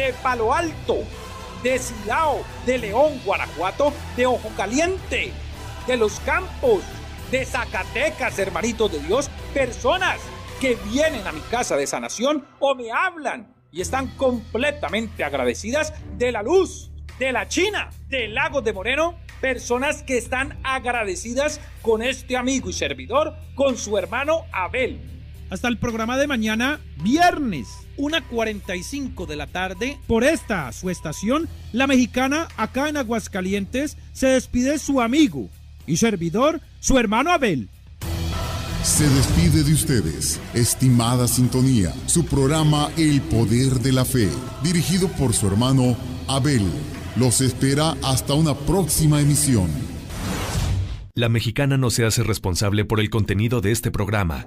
de Palo Alto, de Silao, de León, Guanajuato, de Ojo Caliente, de Los Campos, de Zacatecas, hermanitos de Dios, personas que vienen a mi casa de sanación o me hablan y están completamente agradecidas de la luz, de la China, del lago de Moreno, personas que están agradecidas con este amigo y servidor, con su hermano Abel. Hasta el programa de mañana, viernes, 1.45 de la tarde, por esta, su estación, La Mexicana, acá en Aguascalientes, se despide su amigo y servidor, su hermano Abel. Se despide de ustedes, estimada sintonía, su programa El Poder de la Fe, dirigido por su hermano Abel. Los espera hasta una próxima emisión. La mexicana no se hace responsable por el contenido de este programa.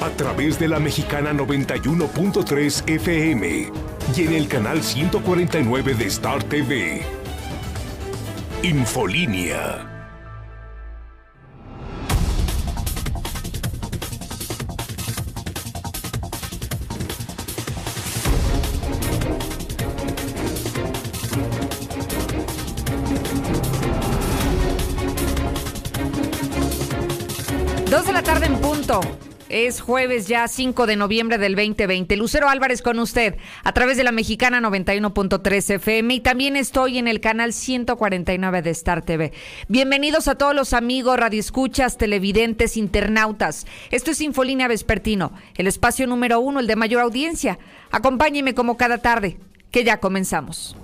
A través de la mexicana 91.3 FM y en el canal 149 de Star TV. Infolínea Es jueves ya 5 de noviembre del 2020. Lucero Álvarez con usted a través de la mexicana 91.3 FM y también estoy en el canal 149 de Star TV. Bienvenidos a todos los amigos, radioescuchas, televidentes, internautas. Esto es Infolínea Vespertino, el espacio número uno, el de mayor audiencia. Acompáñeme como cada tarde, que ya comenzamos.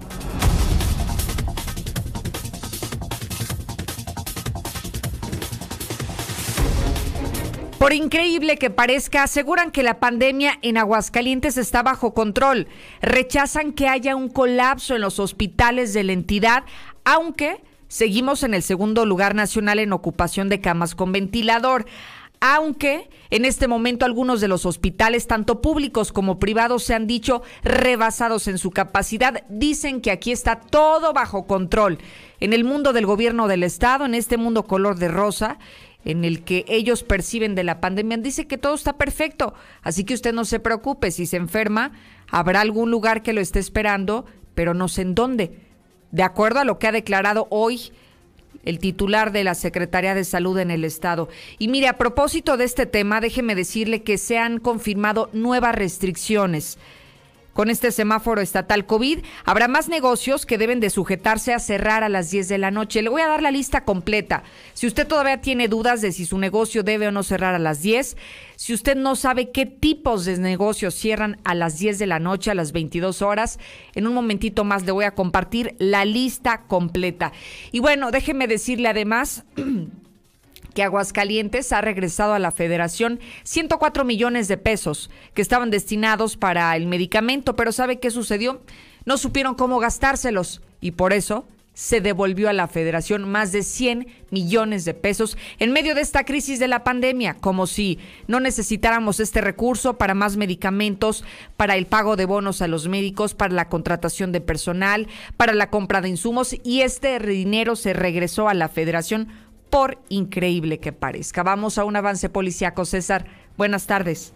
Por increíble que parezca, aseguran que la pandemia en Aguascalientes está bajo control. Rechazan que haya un colapso en los hospitales de la entidad, aunque seguimos en el segundo lugar nacional en ocupación de camas con ventilador. Aunque en este momento algunos de los hospitales, tanto públicos como privados, se han dicho rebasados en su capacidad, dicen que aquí está todo bajo control. En el mundo del gobierno del Estado, en este mundo color de rosa, en el que ellos perciben de la pandemia, dice que todo está perfecto. Así que usted no se preocupe, si se enferma, habrá algún lugar que lo esté esperando, pero no sé en dónde. De acuerdo a lo que ha declarado hoy el titular de la Secretaría de Salud en el Estado. Y mire, a propósito de este tema, déjeme decirle que se han confirmado nuevas restricciones con este semáforo estatal COVID, habrá más negocios que deben de sujetarse a cerrar a las 10 de la noche. Le voy a dar la lista completa. Si usted todavía tiene dudas de si su negocio debe o no cerrar a las 10, si usted no sabe qué tipos de negocios cierran a las 10 de la noche, a las 22 horas, en un momentito más le voy a compartir la lista completa. Y bueno, déjeme decirle además que Aguascalientes ha regresado a la federación 104 millones de pesos que estaban destinados para el medicamento, pero ¿sabe qué sucedió? No supieron cómo gastárselos y por eso se devolvió a la federación más de 100 millones de pesos en medio de esta crisis de la pandemia, como si no necesitáramos este recurso para más medicamentos, para el pago de bonos a los médicos, para la contratación de personal, para la compra de insumos y este dinero se regresó a la federación por increíble que parezca. Vamos a un avance policíaco. César, buenas tardes.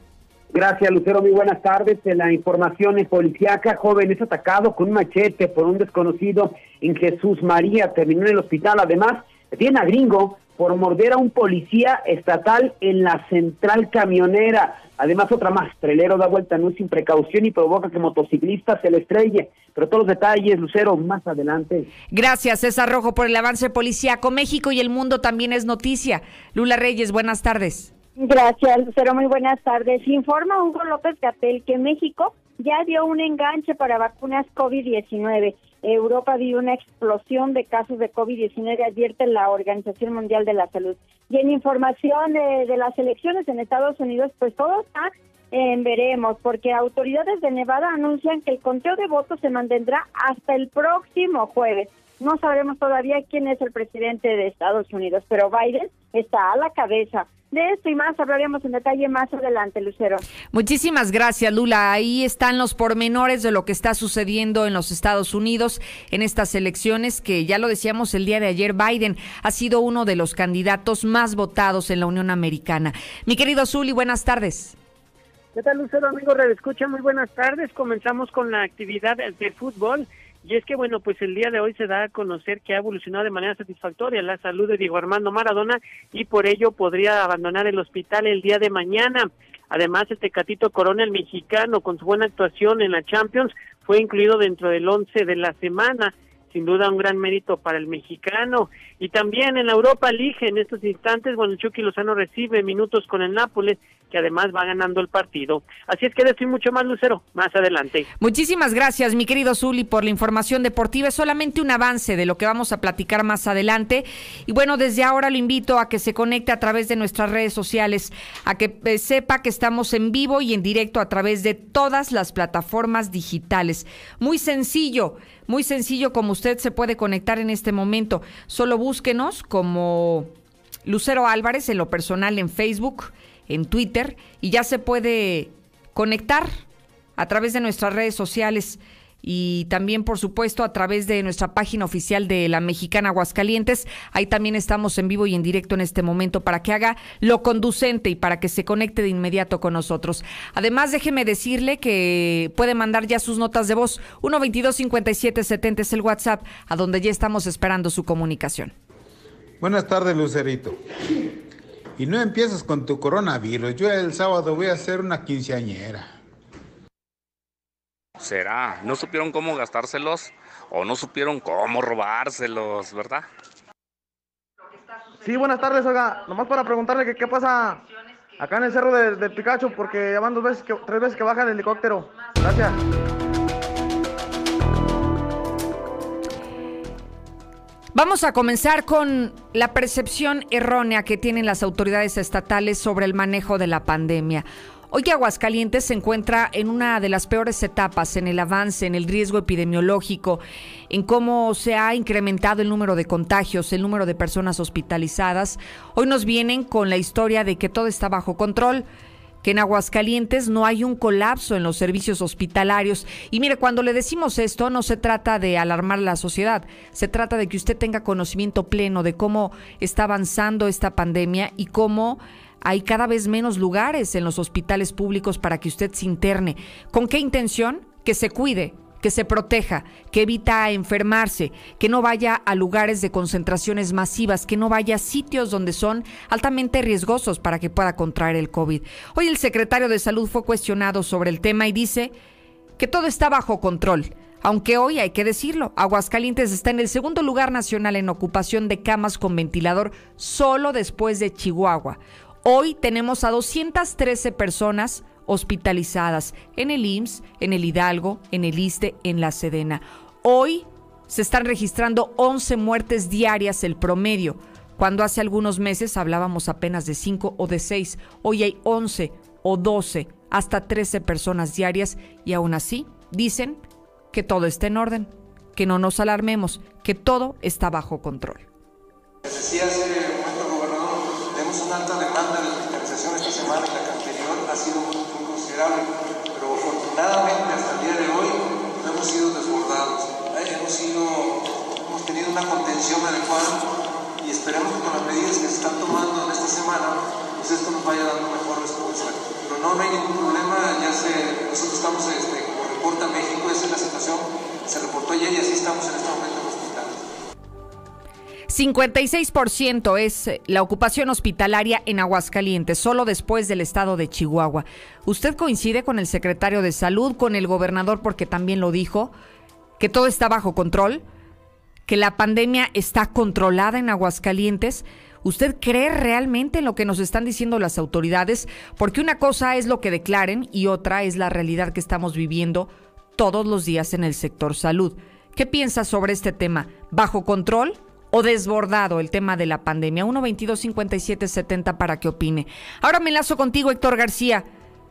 Gracias, Lucero. Muy buenas tardes. La información en policíaca, joven es atacado con un machete por un desconocido en Jesús María. Terminó en el hospital. Además, tiene a gringo por morder a un policía estatal en la central camionera. Además, otra más, Trelero da vuelta no sin precaución y provoca que motociclista se le estrelle. Pero todos los detalles, Lucero, más adelante. Gracias, César Rojo, por el avance policíaco. México y el mundo también es noticia. Lula Reyes, buenas tardes. Gracias, Lucero, muy buenas tardes. Informa Hugo López Gatel que México ya dio un enganche para vacunas COVID-19. Europa vio una explosión de casos de COVID-19, advierte la Organización Mundial de la Salud. Y en información de, las elecciones en Estados Unidos, pues todo está veremos, porque autoridades de Nevada anuncian que el conteo de votos se mantendrá hasta el próximo jueves. No sabremos todavía quién es el presidente de Estados Unidos, pero Biden está a la cabeza. De esto y más hablaremos en detalle más adelante, Lucero. Muchísimas gracias, Lula. Ahí están los pormenores de lo que está sucediendo en los Estados Unidos en estas elecciones que ya lo decíamos el día de ayer, Biden ha sido uno de los candidatos más votados en la Unión Americana. Mi querido Zuli, buenas tardes. ¿Qué tal, Lucero, amigo Escucha, Muy buenas tardes. Comenzamos con la actividad de fútbol. Y es que, bueno, pues el día de hoy se da a conocer que ha evolucionado de manera satisfactoria la salud de Diego Armando Maradona y por ello podría abandonar el hospital el día de mañana. Además, este Catito Corona, el mexicano, con su buena actuación en la Champions, fue incluido dentro del once de la semana sin duda un gran mérito para el mexicano. Y también en la Europa League, en estos instantes, bueno, Chucky Lozano recibe minutos con el Nápoles, que además va ganando el partido. Así es que estoy mucho más, Lucero, más adelante. Muchísimas gracias, mi querido Zuli, por la información deportiva. Es solamente un avance de lo que vamos a platicar más adelante. Y bueno, desde ahora lo invito a que se conecte a través de nuestras redes sociales, a que eh, sepa que estamos en vivo y en directo a través de todas las plataformas digitales. Muy sencillo muy sencillo como usted se puede conectar en este momento. Solo búsquenos como Lucero Álvarez en lo personal en Facebook, en Twitter y ya se puede conectar a través de nuestras redes sociales y también, por supuesto, a través de nuestra página oficial de la Mexicana Aguascalientes. Ahí también estamos en vivo y en directo en este momento para que haga lo conducente y para que se conecte de inmediato con nosotros. Además, déjeme decirle que puede mandar ya sus notas de voz. 122 5770 es el WhatsApp, a donde ya estamos esperando su comunicación. Buenas tardes, Lucerito. Y no empiezas con tu coronavirus. Yo el sábado voy a hacer una quinceañera. ¿Será? ¿No supieron cómo gastárselos? ¿O no supieron cómo robárselos, verdad? Sí, buenas tardes, oiga. Nomás para preguntarle que qué pasa acá en el cerro de, Picacho, porque ya van dos veces que, tres veces que baja el helicóptero. Gracias. Vamos a comenzar con la percepción errónea que tienen las autoridades estatales sobre el manejo de la pandemia. Hoy Aguascalientes se encuentra en una de las peores etapas en el avance, en el riesgo epidemiológico, en cómo se ha incrementado el número de contagios, el número de personas hospitalizadas. Hoy nos vienen con la historia de que todo está bajo control que en Aguascalientes no hay un colapso en los servicios hospitalarios. Y mire, cuando le decimos esto, no se trata de alarmar a la sociedad, se trata de que usted tenga conocimiento pleno de cómo está avanzando esta pandemia y cómo hay cada vez menos lugares en los hospitales públicos para que usted se interne. ¿Con qué intención? Que se cuide, que se proteja, que evita enfermarse, que no vaya a lugares de concentraciones masivas, que no vaya a sitios donde son altamente riesgosos para que pueda contraer el COVID. Hoy el secretario de Salud fue cuestionado sobre el tema y dice que todo está bajo control. Aunque hoy hay que decirlo, Aguascalientes está en el segundo lugar nacional en ocupación de camas con ventilador solo después de Chihuahua. Hoy tenemos a 213 personas hospitalizadas en el IMSS, en el Hidalgo, en el ISTE, en la Sedena. Hoy se están registrando 11 muertes diarias el promedio, cuando hace algunos meses hablábamos apenas de 5 o de 6. Hoy hay 11 o 12, hasta 13 personas diarias y aún así dicen que todo está en orden, que no nos alarmemos, que todo está bajo control una alta demanda de hospitalización esta semana y la que anterior ha sido muy, considerable, pero afortunadamente hasta el día de hoy no hemos sido desbordados, hemos, sido, hemos tenido una contención adecuada y esperemos que con las medidas que se están tomando en esta semana, pues esto nos vaya dando mejor respuesta. Pero no, no hay ningún problema, ya se, nosotros estamos, este, como reporta México, esa es la situación, se reportó ayer y así estamos en este momento 56% es la ocupación hospitalaria en Aguascalientes, solo después del estado de Chihuahua. ¿Usted coincide con el secretario de Salud, con el gobernador, porque también lo dijo, que todo está bajo control? ¿Que la pandemia está controlada en Aguascalientes? ¿Usted cree realmente en lo que nos están diciendo las autoridades? Porque una cosa es lo que declaren y otra es la realidad que estamos viviendo todos los días en el sector salud. ¿Qué piensa sobre este tema? ¿Bajo control? O desbordado el tema de la pandemia. 1 22 57 70 para que opine. Ahora me enlazo contigo, Héctor García.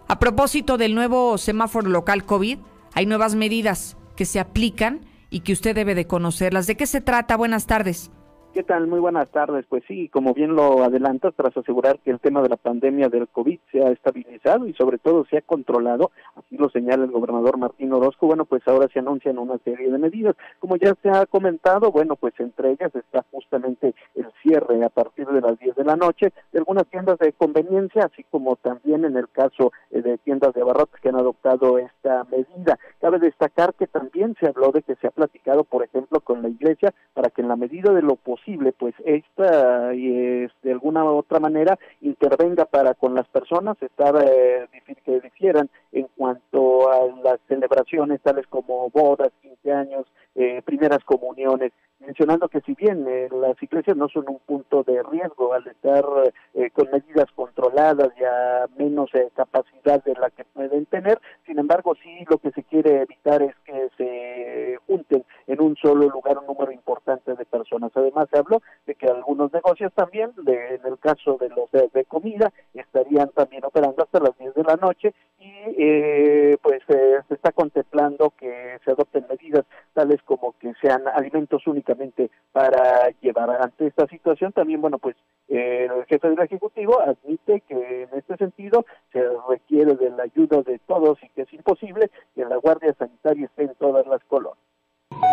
A propósito del nuevo semáforo local COVID, hay nuevas medidas que se aplican y que usted debe de conocerlas. ¿De qué se trata? Buenas tardes. ¿Qué tal? Muy buenas tardes. Pues sí, como bien lo adelantas, tras asegurar que el tema de la pandemia del COVID se ha estabilizado y sobre todo se ha controlado, así lo señala el gobernador Martín Orozco, bueno, pues ahora se anuncian una serie de medidas. Como ya se ha comentado, bueno, pues entre ellas está justamente el cierre a partir de las 10 de la noche de algunas tiendas de conveniencia, así como también en el caso eh, de tiendas de abarrotes que han adoptado esta medida. Cabe destacar que también se habló de que se ha platicado, por ejemplo, con la iglesia para que en la medida de lo posible pues esta es, de alguna u otra manera intervenga para con las personas, estar eh, que difieran en cuanto a las celebraciones tales como bodas, 15 años, eh, primeras comuniones, mencionando que si bien eh, las iglesias no son un punto de riesgo al estar eh, con medidas controladas y a menos capacidad de la que pueden tener, sin embargo sí lo que se quiere evitar es que se junten en un solo lugar un número importante de personas. Además se habló de que algunos negocios también, de, en el caso de los de, comida, estarían también operando hasta las 10 de la noche y eh, pues se está contemplando que se adopten medidas tales como que sean alimentos únicamente para llevar ante esta situación. También, bueno, pues el jefe del Ejecutivo admite que en este sentido se requiere de la ayuda de todos y que es imposible que la Guardia Sanitaria esté en todas las colonias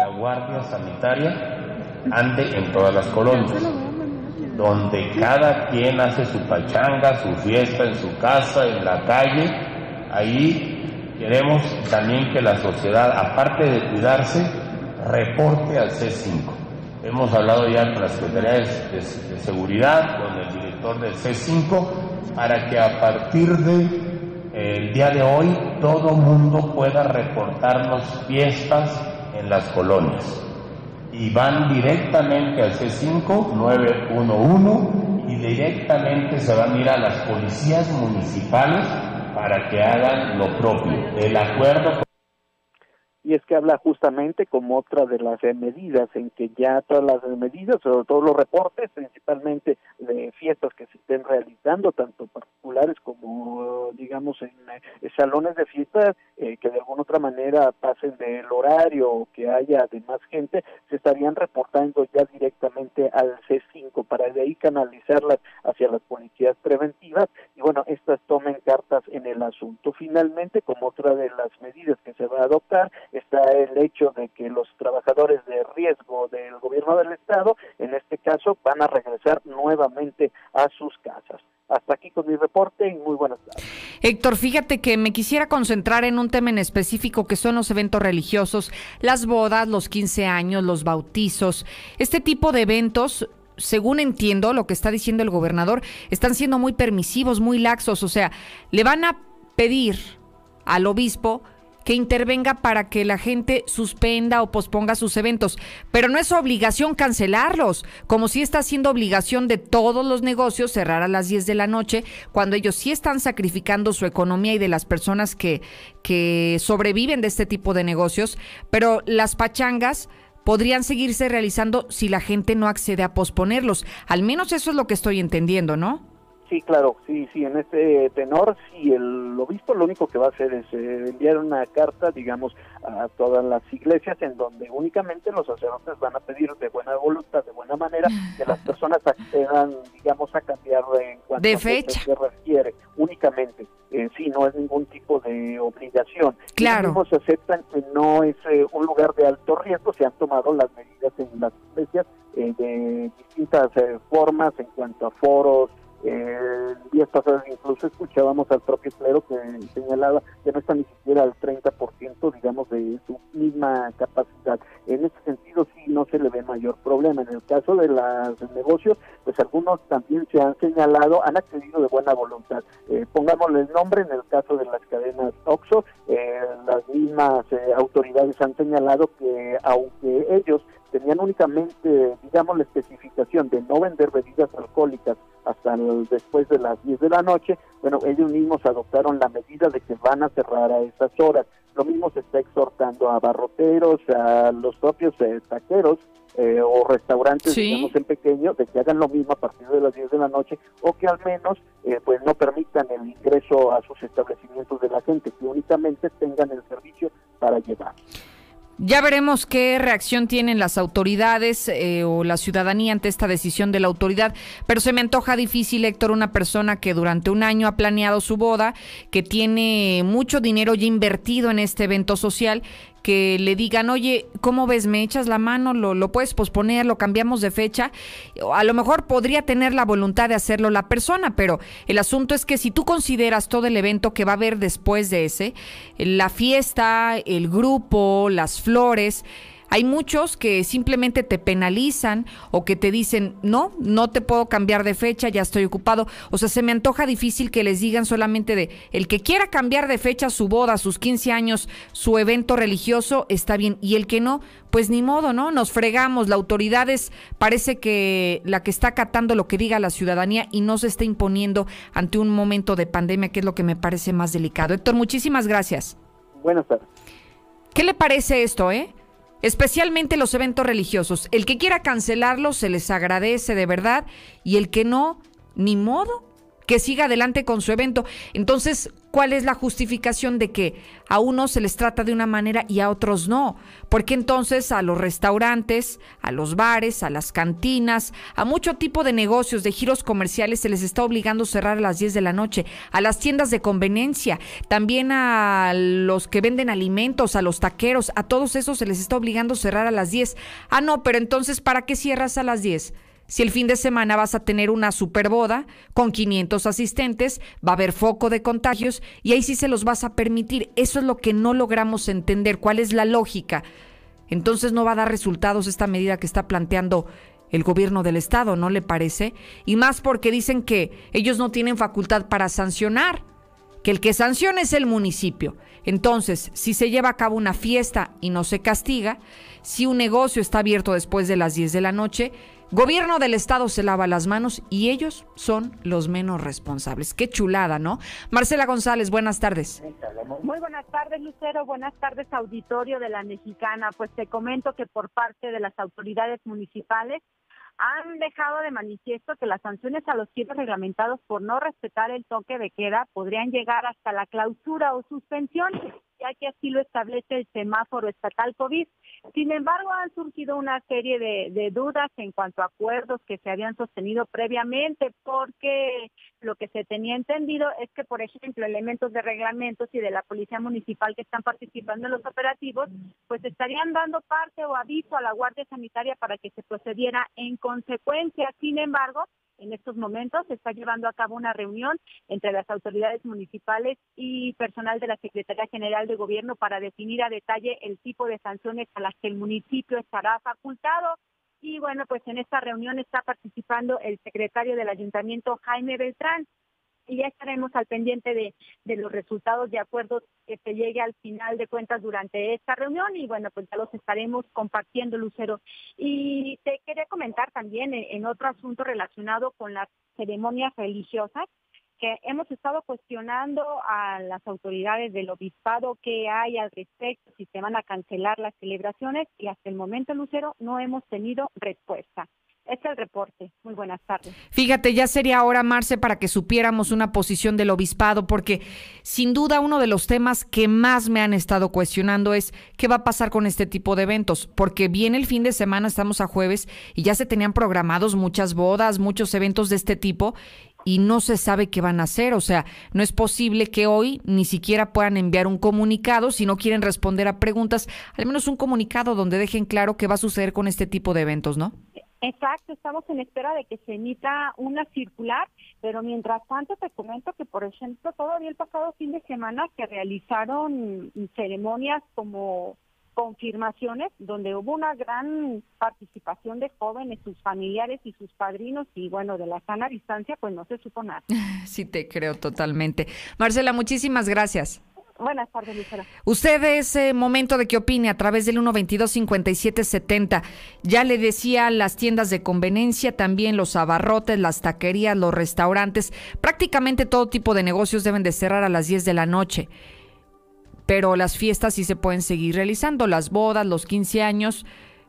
la Guardia Sanitaria ande en todas las colonias, donde cada quien hace su pachanga, su fiesta en su casa, en la calle, ahí queremos también que la sociedad, aparte de cuidarse, reporte al C5. Hemos hablado ya con la Secretaría de, Seguridad, con el director del C5, para que a partir de eh, el día de hoy todo mundo pueda reportarnos fiestas las colonias y van directamente al C5 911 y directamente se van a ir a las policías municipales para que hagan lo propio. El acuerdo y es que habla justamente como otra de las medidas en que ya todas las medidas, sobre todo los reportes, principalmente de fiestas que se estén realizando, tanto particulares como, digamos, en eh, salones de fiestas, eh, que de alguna otra manera pasen del horario o que haya además gente, se estarían reportando ya directamente al C5 para de ahí canalizarlas hacia las policías preventivas y bueno, estas tomen cartas en el asunto. Finalmente, como otra de las medidas que se va a adoptar, está el hecho de que los trabajadores de riesgo del gobierno del estado, en este caso, van a regresar nuevamente a sus casas. Hasta aquí con mi reporte y muy buenas tardes. Héctor, fíjate que me quisiera concentrar en un tema en específico que son los eventos religiosos, las bodas, los 15 años, los bautizos. Este tipo de eventos según entiendo lo que está diciendo el gobernador, están siendo muy permisivos, muy laxos. O sea, le van a pedir al obispo que intervenga para que la gente suspenda o posponga sus eventos, pero no es obligación cancelarlos, como si está siendo obligación de todos los negocios cerrar a las 10 de la noche, cuando ellos sí están sacrificando su economía y de las personas que, que sobreviven de este tipo de negocios, pero las pachangas podrían seguirse realizando si la gente no accede a posponerlos. Al menos eso es lo que estoy entendiendo, ¿no? Sí, claro, sí, sí, en este tenor, sí, el obispo lo único que va a hacer es eh, enviar una carta, digamos, a todas las iglesias en donde únicamente los sacerdotes van a pedir de buena voluntad, de buena manera, que las personas accedan, digamos, a cambiar en cuanto de fecha. se refiere, únicamente. Eh, sí, no es ningún tipo de obligación. Claro. Se aceptan que no es eh, un lugar de alto riesgo, se han tomado las medidas en las iglesias eh, de distintas formas en cuanto a foros, eh, días pasados incluso escuchábamos al propio clero que señalaba que no está ni siquiera al 30% digamos de su misma capacidad. En ese sentido sí no se le ve mayor problema. En el caso de los negocios, pues algunos también se han señalado, han accedido de buena voluntad. Eh, pongámosle el nombre, en el caso de las cadenas OXO, eh, las mismas eh, autoridades han señalado que aunque ellos tenían únicamente, digamos, la especificación de no vender bebidas alcohólicas hasta después de las 10 de la noche, bueno, ellos mismos adoptaron la medida de que van a cerrar a esas horas. Lo mismo se está exhortando a barroteros, a los propios eh, taqueros, eh, o restaurantes, digamos, en pequeño, de que hagan lo mismo a partir de las 10 de la noche o que al menos eh, pues no permitan el ingreso a sus establecimientos de la gente, que únicamente tengan el servicio para llevar. Ya veremos qué reacción tienen las autoridades eh, o la ciudadanía ante esta decisión de la autoridad, pero se me antoja difícil, Héctor, una persona que durante un año ha planeado su boda, que tiene mucho dinero ya invertido en este evento social, que le digan, oye, ¿cómo ves? ¿Me echas la mano? ¿Lo, ¿Lo puedes posponer? ¿Lo cambiamos de fecha? A lo mejor podría tener la voluntad de hacerlo la persona, pero el asunto es que si tú consideras todo el evento que va a haber después de ese, la fiesta, el grupo, las flores, hay muchos que simplemente te penalizan o que te dicen, no, no te puedo cambiar de fecha, ya estoy ocupado. O sea, se me antoja difícil que les digan solamente de, el que quiera cambiar de fecha su boda, sus 15 años, su evento religioso, está bien. Y el que no, pues ni modo, ¿no? Nos fregamos. La autoridad es, parece que la que está acatando lo que diga la ciudadanía y no se está imponiendo ante un momento de pandemia, que es lo que me parece más delicado. Héctor, muchísimas gracias. Buenas tardes. ¿Qué le parece esto, eh? Especialmente los eventos religiosos. El que quiera cancelarlos se les agradece de verdad y el que no, ni modo, que siga adelante con su evento. Entonces, ¿cuál es la justificación de que a unos se les trata de una manera y a otros no? Porque entonces a los restaurantes, a los bares, a las cantinas, a mucho tipo de negocios, de giros comerciales, se les está obligando a cerrar a las 10 de la noche, a las tiendas de conveniencia, también a los que venden alimentos, a los taqueros, a todos esos se les está obligando a cerrar a las 10. Ah, no, pero entonces, ¿para qué cierras a las 10? Si el fin de semana vas a tener una superboda con 500 asistentes, va a haber foco de contagios y ahí sí se los vas a permitir. Eso es lo que no logramos entender. ¿Cuál es la lógica? Entonces no va a dar resultados esta medida que está planteando el gobierno del estado, ¿no le parece? Y más porque dicen que ellos no tienen facultad para sancionar, que el que sanciona es el municipio. Entonces, si se lleva a cabo una fiesta y no se castiga, si un negocio está abierto después de las 10 de la noche, Gobierno del Estado se lava las manos y ellos son los menos responsables. Qué chulada, ¿no? Marcela González, buenas tardes. Muy buenas tardes, Lucero. Buenas tardes, auditorio de la Mexicana. Pues te comento que por parte de las autoridades municipales han dejado de manifiesto que las sanciones a los giros reglamentados por no respetar el toque de queda podrían llegar hasta la clausura o suspensión ya que así lo establece el semáforo estatal COVID. Sin embargo, han surgido una serie de, dudas en cuanto a acuerdos que se habían sostenido previamente, porque lo que se tenía entendido es que, por ejemplo, elementos de reglamentos y de la Policía Municipal que están participando en los operativos, pues estarían dando parte o aviso a la Guardia Sanitaria para que se procediera en consecuencia. Sin embargo, en estos momentos se está llevando a cabo una reunión entre las autoridades municipales y personal de la Secretaría General de Gobierno para definir a detalle el tipo de sanciones a las que el municipio estará facultado. Y bueno, pues en esta reunión está participando el secretario del ayuntamiento, Jaime Beltrán y ya estaremos al pendiente de, los resultados de acuerdos que se llegue al final de cuentas durante esta reunión y bueno, pues ya los estaremos compartiendo, Lucero. Y te quería comentar también en, otro asunto relacionado con las ceremonias religiosas que hemos estado cuestionando a las autoridades del obispado qué hay al respecto, si se van a cancelar las celebraciones y hasta el momento, Lucero, no hemos tenido respuesta. Es el reporte. Muy buenas tardes. Fíjate, ya sería hora, Marce, para que supiéramos una posición del obispado, porque sin duda uno de los temas que más me han estado cuestionando es qué va a pasar con este tipo de eventos, porque viene el fin de semana, estamos a jueves, y ya se tenían programados muchas bodas, muchos eventos de este tipo, y no se sabe qué van a hacer. O sea, no es posible que hoy ni siquiera puedan enviar un comunicado si no quieren responder a preguntas, al menos un comunicado donde dejen claro qué va a suceder con este tipo de eventos, ¿no? Exacto, estamos en espera de que se emita una circular, pero mientras tanto te comento que, por ejemplo, todavía el pasado fin de semana se realizaron ceremonias como confirmaciones donde hubo una gran participación de jóvenes, sus familiares y sus padrinos y bueno, de la sana distancia pues no se supo nada. Sí, te creo totalmente. Marcela, muchísimas gracias. Buenas tardes, Lucera. Usted es eh, momento de que opine a través del 122-5770. Ya le decía las tiendas de conveniencia, también los abarrotes, las taquerías, los restaurantes, prácticamente todo tipo de negocios deben de cerrar a las 10 de la noche. Pero las fiestas sí se pueden seguir realizando, las bodas, los 15 años,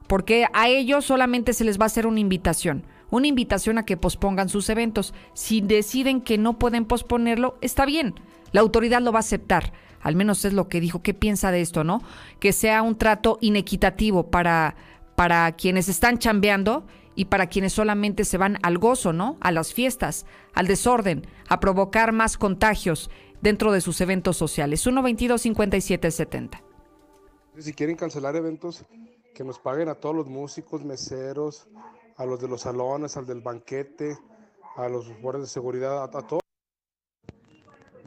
porque a ellos solamente se les va a hacer una invitación, una invitación a que pospongan sus eventos. Si deciden que no pueden posponerlo, está bien, la autoridad lo va a aceptar. Al menos es lo que dijo. ¿Qué piensa de esto, no? Que sea un trato inequitativo para, para quienes están chambeando y para quienes solamente se van al gozo, ¿no? A las fiestas, al desorden, a provocar más contagios dentro de sus eventos sociales. 122 5770 Si quieren cancelar eventos, que nos paguen a todos los músicos, meseros, a los de los salones, al del banquete, a los guardias de seguridad, a, a todos.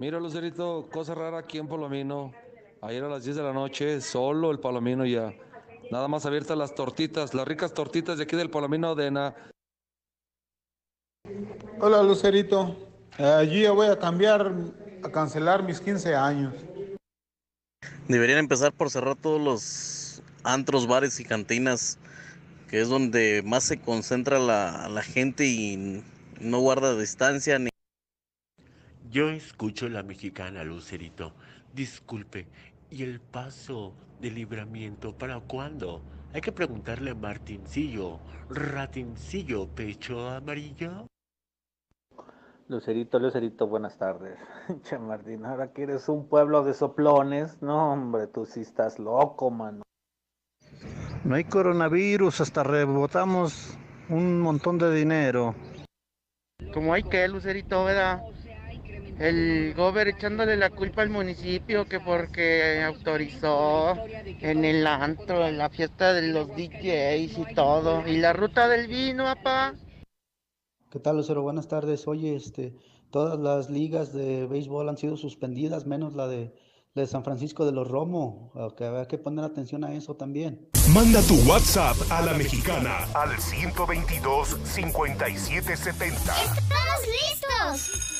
Mira, Lucerito, cosa rara aquí en Palomino. Ayer a las 10 de la noche, solo el Palomino ya. Nada más abiertas las tortitas, las ricas tortitas de aquí del Palomino de Na. Hola Lucerito, allí voy a cambiar, a cancelar mis 15 años. Deberían empezar por cerrar todos los antros, bares y cantinas, que es donde más se concentra la, la gente y no guarda distancia ni... Yo escucho la mexicana, Lucerito. Disculpe, ¿y el paso de libramiento para cuándo? Hay que preguntarle a Martincillo. Ratincillo, pecho amarillo. Lucerito, Lucerito, buenas tardes. Che, Martín, ahora que eres un pueblo de soplones. No, hombre, tú sí estás loco, mano. No hay coronavirus, hasta rebotamos un montón de dinero. Como hay que, Lucerito, ¿verdad? El gober echándole la culpa al municipio que porque autorizó en el antro, en la fiesta de los DJs y todo. Y la ruta del vino, papá. ¿Qué tal, Lucero? Buenas tardes. Oye, este, todas las ligas de béisbol han sido suspendidas, menos la de, la de San Francisco de los Romo. Que habrá que poner atención a eso también. Manda tu WhatsApp a la mexicana al 122 5770. ¡Estamos listos!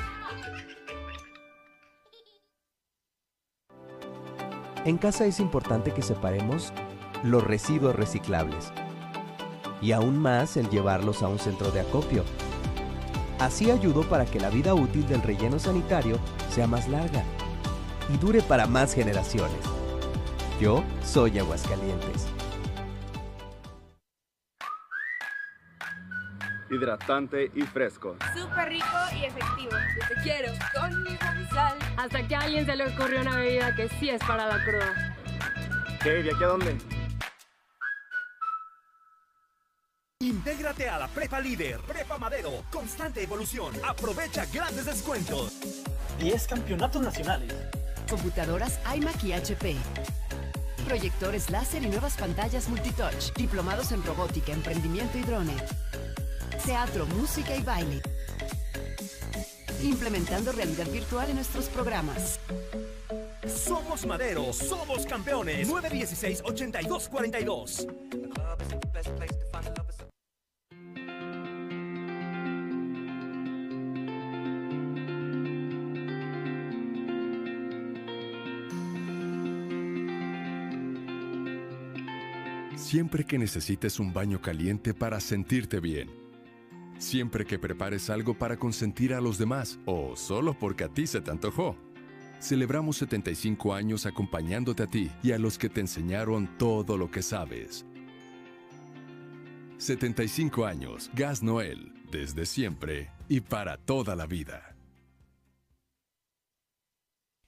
En casa es importante que separemos los residuos reciclables y aún más el llevarlos a un centro de acopio. Así ayudo para que la vida útil del relleno sanitario sea más larga y dure para más generaciones. Yo soy Aguascalientes. Hidratante y fresco. Súper rico y efectivo. Yo te quiero con mi sal. Hasta que a alguien se le ocurrió una bebida que sí es para la cruda. ¿Qué? ¿Y aquí a dónde? Intégrate a la Prepa Líder, Prepa Madero, constante evolución. Aprovecha grandes descuentos. 10 campeonatos nacionales. Computadoras iMac y HP. Proyectores láser y nuevas pantallas multitouch. Diplomados en robótica, emprendimiento y drone teatro, música y baile. Implementando realidad virtual en nuestros programas. Somos Madero, somos campeones. 916-8242. Siempre que necesites un baño caliente para sentirte bien Siempre que prepares algo para consentir a los demás o solo porque a ti se te antojó. Celebramos 75 años acompañándote a ti y a los que te enseñaron todo lo que sabes. 75 años, Gas Noel, desde siempre y para toda la vida.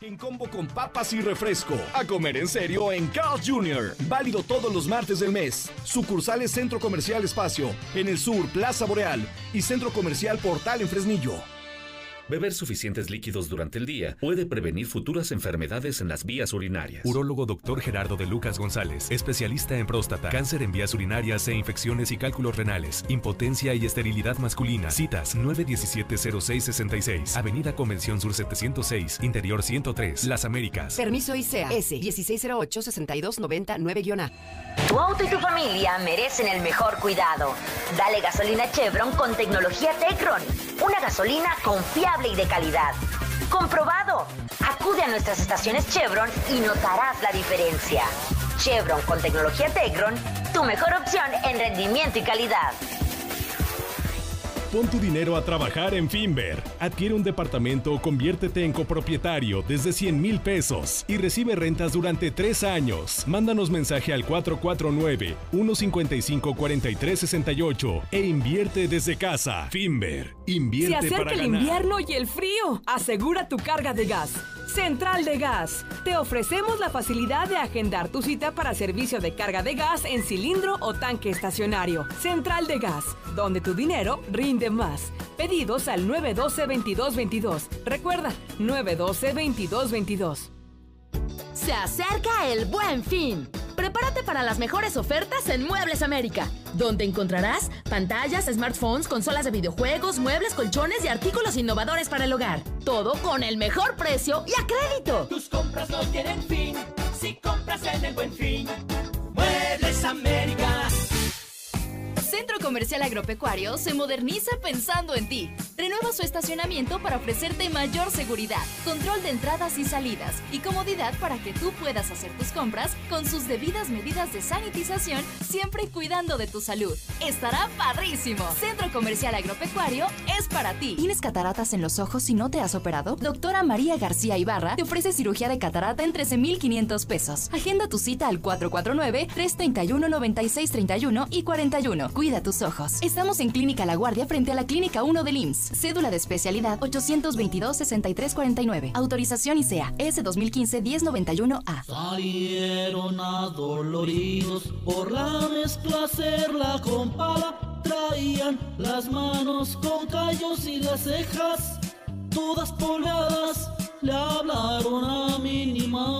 En combo con papas y refresco. A comer en serio en Carl Jr. Válido todos los martes del mes. Sucursales Centro Comercial Espacio. En el sur, Plaza Boreal. Y Centro Comercial Portal en Fresnillo. Beber suficientes líquidos durante el día puede prevenir futuras enfermedades en las vías urinarias. Urólogo Dr. Gerardo de Lucas González, especialista en próstata, cáncer en vías urinarias e infecciones y cálculos renales, impotencia y esterilidad masculina. Citas 917-0666, Avenida Convención Sur 706, Interior 103, Las Américas. Permiso ICEA S 1608-6299-A. Tu auto y tu familia merecen el mejor cuidado. Dale gasolina Chevron con tecnología Tecron. Una gasolina confiable y de calidad. Comprobado. Acude a nuestras estaciones Chevron y notarás la diferencia. Chevron con tecnología Tecron, tu mejor opción en rendimiento y calidad. Pon tu dinero a trabajar en Finver. Adquiere un departamento o conviértete en copropietario desde 100 mil pesos y recibe rentas durante tres años. Mándanos mensaje al 449-155-4368 e invierte desde casa. Finver, invierte Se acerca para el ganar. invierno y el frío. Asegura tu carga de gas. Central de Gas. Te ofrecemos la facilidad de agendar tu cita para servicio de carga de gas en cilindro o tanque estacionario. Central de Gas, donde tu dinero rinde más. Pedidos al 912-2222. Recuerda, 912-2222. Se acerca el buen fin. Prepárate para las mejores ofertas en Muebles América, donde encontrarás pantallas, smartphones, consolas de videojuegos, muebles, colchones y artículos innovadores para el hogar. Todo con el mejor precio y a crédito. Tus compras no tienen fin si compras en el buen fin. Muebles América. Centro Comercial Agropecuario se moderniza pensando en ti. Renueva su estacionamiento para ofrecerte mayor seguridad, control de entradas y salidas y comodidad para que tú puedas hacer tus compras con sus debidas medidas de sanitización, siempre cuidando de tu salud. Estará padrísimo. Centro Comercial Agropecuario es para ti. ¿Tienes cataratas en los ojos si no te has operado? Doctora María García Ibarra te ofrece cirugía de catarata en 13,500 pesos. Agenda tu cita al 449-331-9631 y 41. Cuida tus ojos. Estamos en Clínica La Guardia frente a la Clínica 1 del IMSS. Cédula de especialidad 822-6349. Autorización ICEA S 2015-1091A. Salieron adoloridos por la mezcla hacerla con pala. Traían las manos con callos y las cejas todas polvadas. Le hablaron a Minimatra.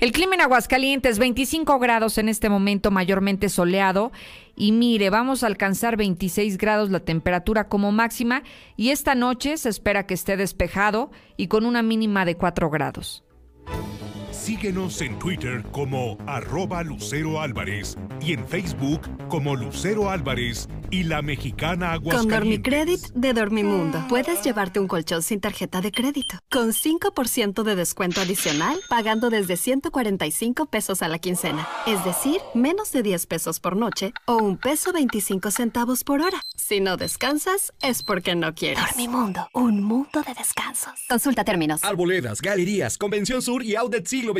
El clima en Aguascalientes, 25 grados en este momento, mayormente soleado. Y mire, vamos a alcanzar 26 grados la temperatura como máxima. Y esta noche se espera que esté despejado y con una mínima de 4 grados. Síguenos en Twitter como arroba Lucero Álvarez y en Facebook como Lucero Álvarez y la mexicana Con Aguascalientes. Dormicredit de Dormimundo puedes llevarte un colchón sin tarjeta de crédito con 5% de descuento adicional pagando desde 145 pesos a la quincena, es decir, menos de 10 pesos por noche o un peso 25 centavos por hora. Si no descansas es porque no quieres. Dormimundo, un mundo de descansos. Consulta términos. Arboledas, galerías, Convención Sur y Outlet Siglo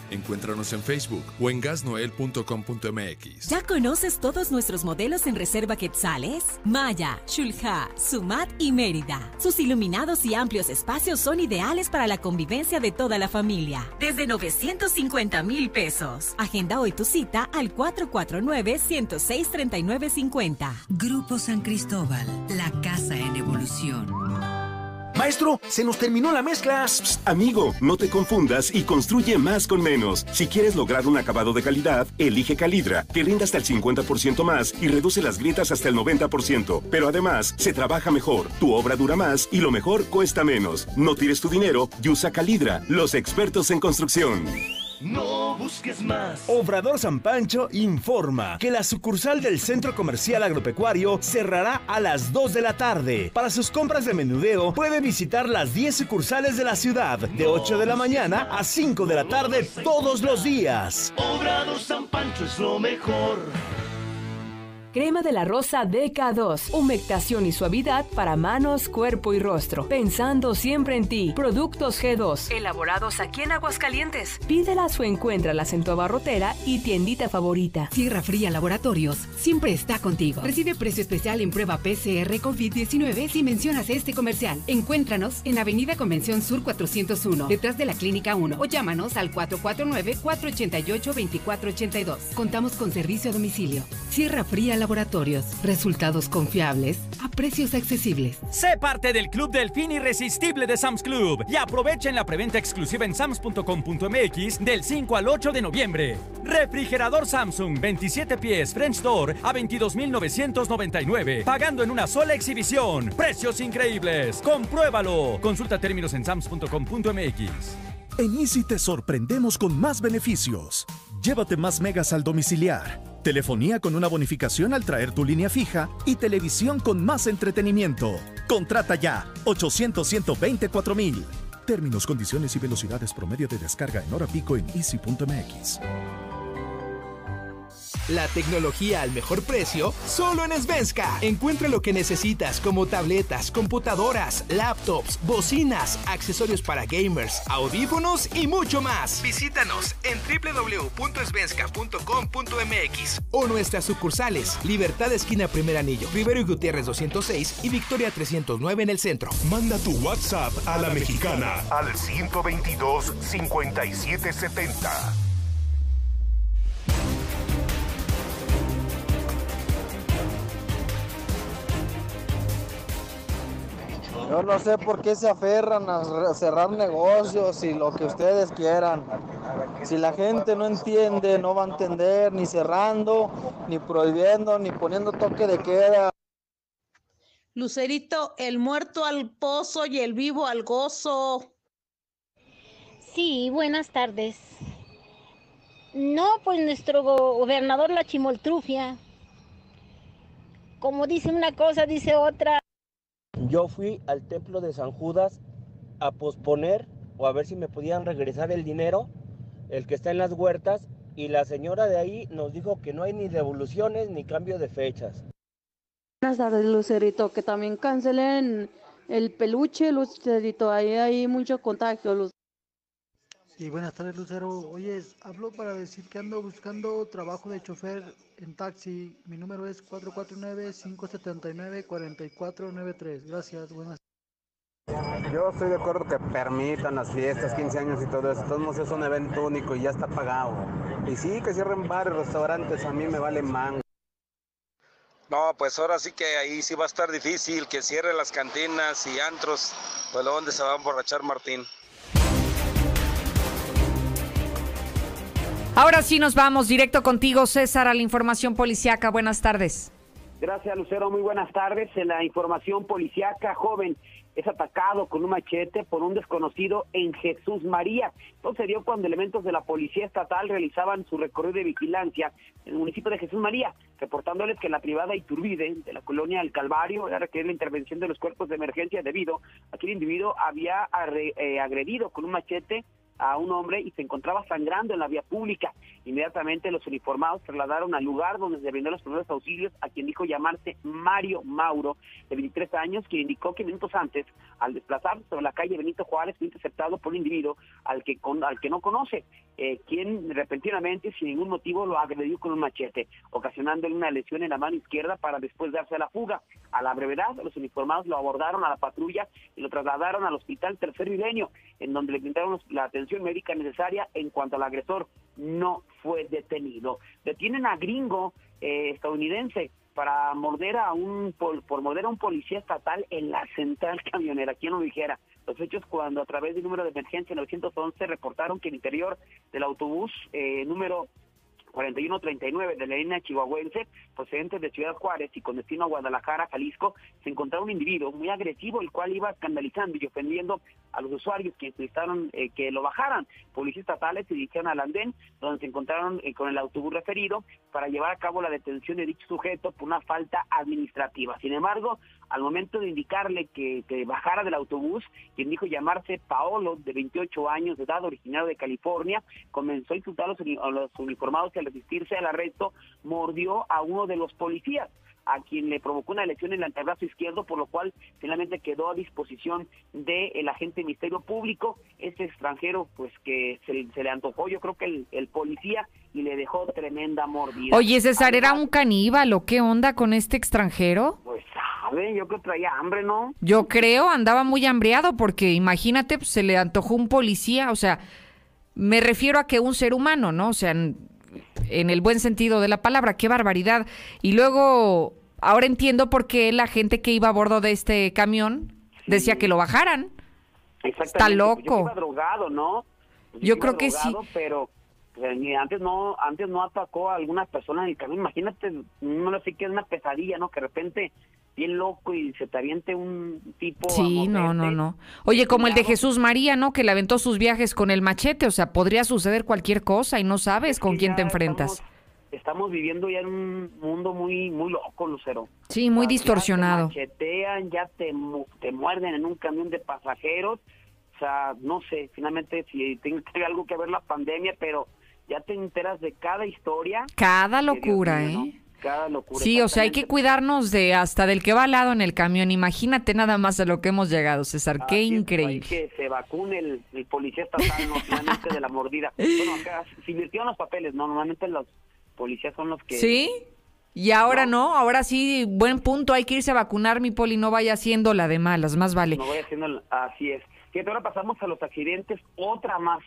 Encuéntranos en Facebook o en gasnoel.com.mx. ¿Ya conoces todos nuestros modelos en reserva Quetzales? Maya, Shulha, Sumat y Mérida. Sus iluminados y amplios espacios son ideales para la convivencia de toda la familia. Desde 950 mil pesos. Agenda hoy tu cita al 449-106-3950. Grupo San Cristóbal, la casa en evolución. Maestro, se nos terminó la mezcla. amigo, no te confundas y construye más con menos. Si quieres lograr un acabado de calidad, elige Calidra, que rinda hasta el 50% más y reduce las grietas hasta el 90%. Pero además, se trabaja mejor, tu obra dura más y lo mejor cuesta menos. No tires tu dinero y usa Calidra, los expertos en construcción. No busques más. Obrador San Pancho informa que la sucursal del Centro Comercial Agropecuario cerrará a las 2 de la tarde. Para sus compras de menudeo, puede visitar las 10 sucursales de la ciudad de 8 de la mañana a 5 de la tarde todos los días. Obrador San Pancho es lo mejor. Crema de la rosa DK2. Humectación y suavidad para manos, cuerpo y rostro. Pensando siempre en ti. Productos G2. Elaborados aquí en Aguascalientes. Pídelas o encuéntralas en tu abarrotera y tiendita favorita. Sierra Fría Laboratorios siempre está contigo. Recibe precio especial en prueba PCR COVID-19 si mencionas este comercial. Encuéntranos en Avenida Convención Sur 401, detrás de la Clínica 1 o llámanos al 449-488-2482. Contamos con servicio a domicilio. Sierra Fría Laboratorios. Resultados confiables a precios accesibles. Sé parte del Club Delfín Irresistible de Sam's Club y aprovechen la preventa exclusiva en sams.com.mx del 5 al 8 de noviembre. Refrigerador Samsung 27 pies French Door a 22,999, pagando en una sola exhibición. Precios increíbles. Compruébalo. Consulta términos en sams.com.mx. En Easy te sorprendemos con más beneficios. Llévate más megas al domiciliar telefonía con una bonificación al traer tu línea fija y televisión con más entretenimiento. Contrata ya 800 124 mil. Términos, condiciones y velocidades promedio de descarga en hora pico en easy.mx. La tecnología al mejor precio, solo en Svenska. Encuentra lo que necesitas como tabletas, computadoras, laptops, bocinas, accesorios para gamers, audífonos y mucho más. Visítanos en www.svenska.com.mx o nuestras sucursales Libertad Esquina Primer Anillo, Rivero y Gutiérrez 206 y Victoria 309 en el centro. Manda tu WhatsApp a la mexicana al 122 5770. Yo no sé por qué se aferran a cerrar negocios y lo que ustedes quieran. Si la gente no entiende, no va a entender ni cerrando, ni prohibiendo, ni poniendo toque de queda. Lucerito, el muerto al pozo y el vivo al gozo. Sí, buenas tardes. No, pues nuestro gobernador la chimoltrufia. Como dice una cosa, dice otra. Yo fui al templo de San Judas a posponer o a ver si me podían regresar el dinero, el que está en las huertas, y la señora de ahí nos dijo que no hay ni devoluciones ni cambio de fechas. Buenas tardes, Lucerito, que también cancelen el peluche, Lucerito, ahí hay mucho contagio, Lucerito. Sí, buenas tardes, Lucero. Oye, hablo para decir que ando buscando trabajo de chofer en taxi. Mi número es 449-579-4493. Gracias, buenas Yo estoy de acuerdo que permitan las fiestas, 15 años y todo eso. Todos es un evento único y ya está pagado. Y sí, que cierren bares, restaurantes, a mí me vale mango. No, pues ahora sí que ahí sí va a estar difícil que cierren las cantinas y antros. Pues ¿dónde se va a emborrachar Martín? Ahora sí nos vamos directo contigo, César, a la información policiaca. Buenas tardes. Gracias, Lucero. Muy buenas tardes. En la información policiaca, joven es atacado con un machete por un desconocido en Jesús María. Esto dio cuando elementos de la Policía Estatal realizaban su recorrido de vigilancia en el municipio de Jesús María, reportándoles que la privada Iturbide de la colonia El Calvario era requerir la intervención de los cuerpos de emergencia debido a que el individuo había eh, agredido con un machete a un hombre y se encontraba sangrando en la vía pública. Inmediatamente los uniformados trasladaron al lugar donde se brindó los primeros auxilios a quien dijo llamarse Mario Mauro, de 23 años, quien indicó que minutos antes, al desplazarse sobre la calle Benito Juárez, fue interceptado por un individuo al que, al que no conoce, eh, quien repentinamente, sin ningún motivo, lo agredió con un machete, ocasionándole una lesión en la mano izquierda para después darse a la fuga. A la brevedad, los uniformados lo abordaron a la patrulla y lo trasladaron al hospital Tercer Milenio, en donde le brindaron la atención médica necesaria en cuanto al agresor no fue detenido. Detienen a gringo eh, estadounidense para morder a un por, por morder a un policía estatal en la central camionera, quien lo dijera. Los hechos cuando a través del número de emergencia 911 reportaron que el interior del autobús eh, número 4139 de la línea chihuahuense, procedente de Ciudad Juárez y con destino a Guadalajara, Jalisco, se encontraba un individuo muy agresivo, el cual iba escandalizando y ofendiendo a los usuarios que eh, que lo bajaran. Policías estatales se dirigieron al andén, donde se encontraron eh, con el autobús referido para llevar a cabo la detención de dicho sujeto por una falta administrativa. Sin embargo, al momento de indicarle que, bajara del autobús, quien dijo llamarse Paolo, de 28 años de edad, originario de California, comenzó a insultar a los, uniformados que al resistirse al arresto mordió a uno de los policías a quien le provocó una lesión en el antebrazo izquierdo, por lo cual finalmente quedó a disposición del agente Ministerio Público, este extranjero, pues que se, se le antojó, yo creo que el, el policía, y le dejó tremenda mordida. Oye, César, ¿era un caníbal o qué onda con este extranjero? Pues sabe, yo creo que traía hambre, ¿no? Yo creo, andaba muy hambriado porque imagínate, pues, se le antojó un policía, o sea, me refiero a que un ser humano, ¿no? O sea, en, el buen sentido de la palabra, qué barbaridad. Y luego, ahora entiendo por qué la gente que iba a bordo de este camión decía que lo bajaran. Exactamente, Está pues yo loco. iba drogado, ¿no? Pues Yo creo que sí. Pero pues, antes no antes no atacó a algunas personas en el camino. Imagínate, no sé qué es una pesadilla, ¿no? Que de repente bien loco y se te aviente un tipo. Sí, no, no, no. Oye, como el de. Jesús María, ¿no? Que le aventó sus viajes con el machete, o sea, podría suceder cualquier cosa y no sabes con quién te enfrentas. Estamos, estamos viviendo ya en un mundo muy muy loco, Lucero. Sí, muy O sea, ya distorsionado. Te machetean, ya te, te muerden en un camión de pasajeros. O sea, no sé, finalmente si tiene algo que ver la pandemia, pero ya te enteras de cada historia. Cada Dios locura, mío, ¿no? Cada locura. Sí, o sea, hay que cuidarnos de hasta del que va al lado en el camión. Imagínate nada más a lo que hemos llegado, César. Qué Así es, increíble. hay que se vacune el, el policía estatal, no finalmente de la mordida. Bueno, acá se invirtieron los papeles, ¿no? Normalmente los policías son los que... ¿Sí? Y ahora no. ahora sí, buen punto, hay que irse a vacunar, mi poli, no vaya haciendo la de malas, más vale. No voy haciendo, así es. Que ahora pasamos a los accidentes, otra más.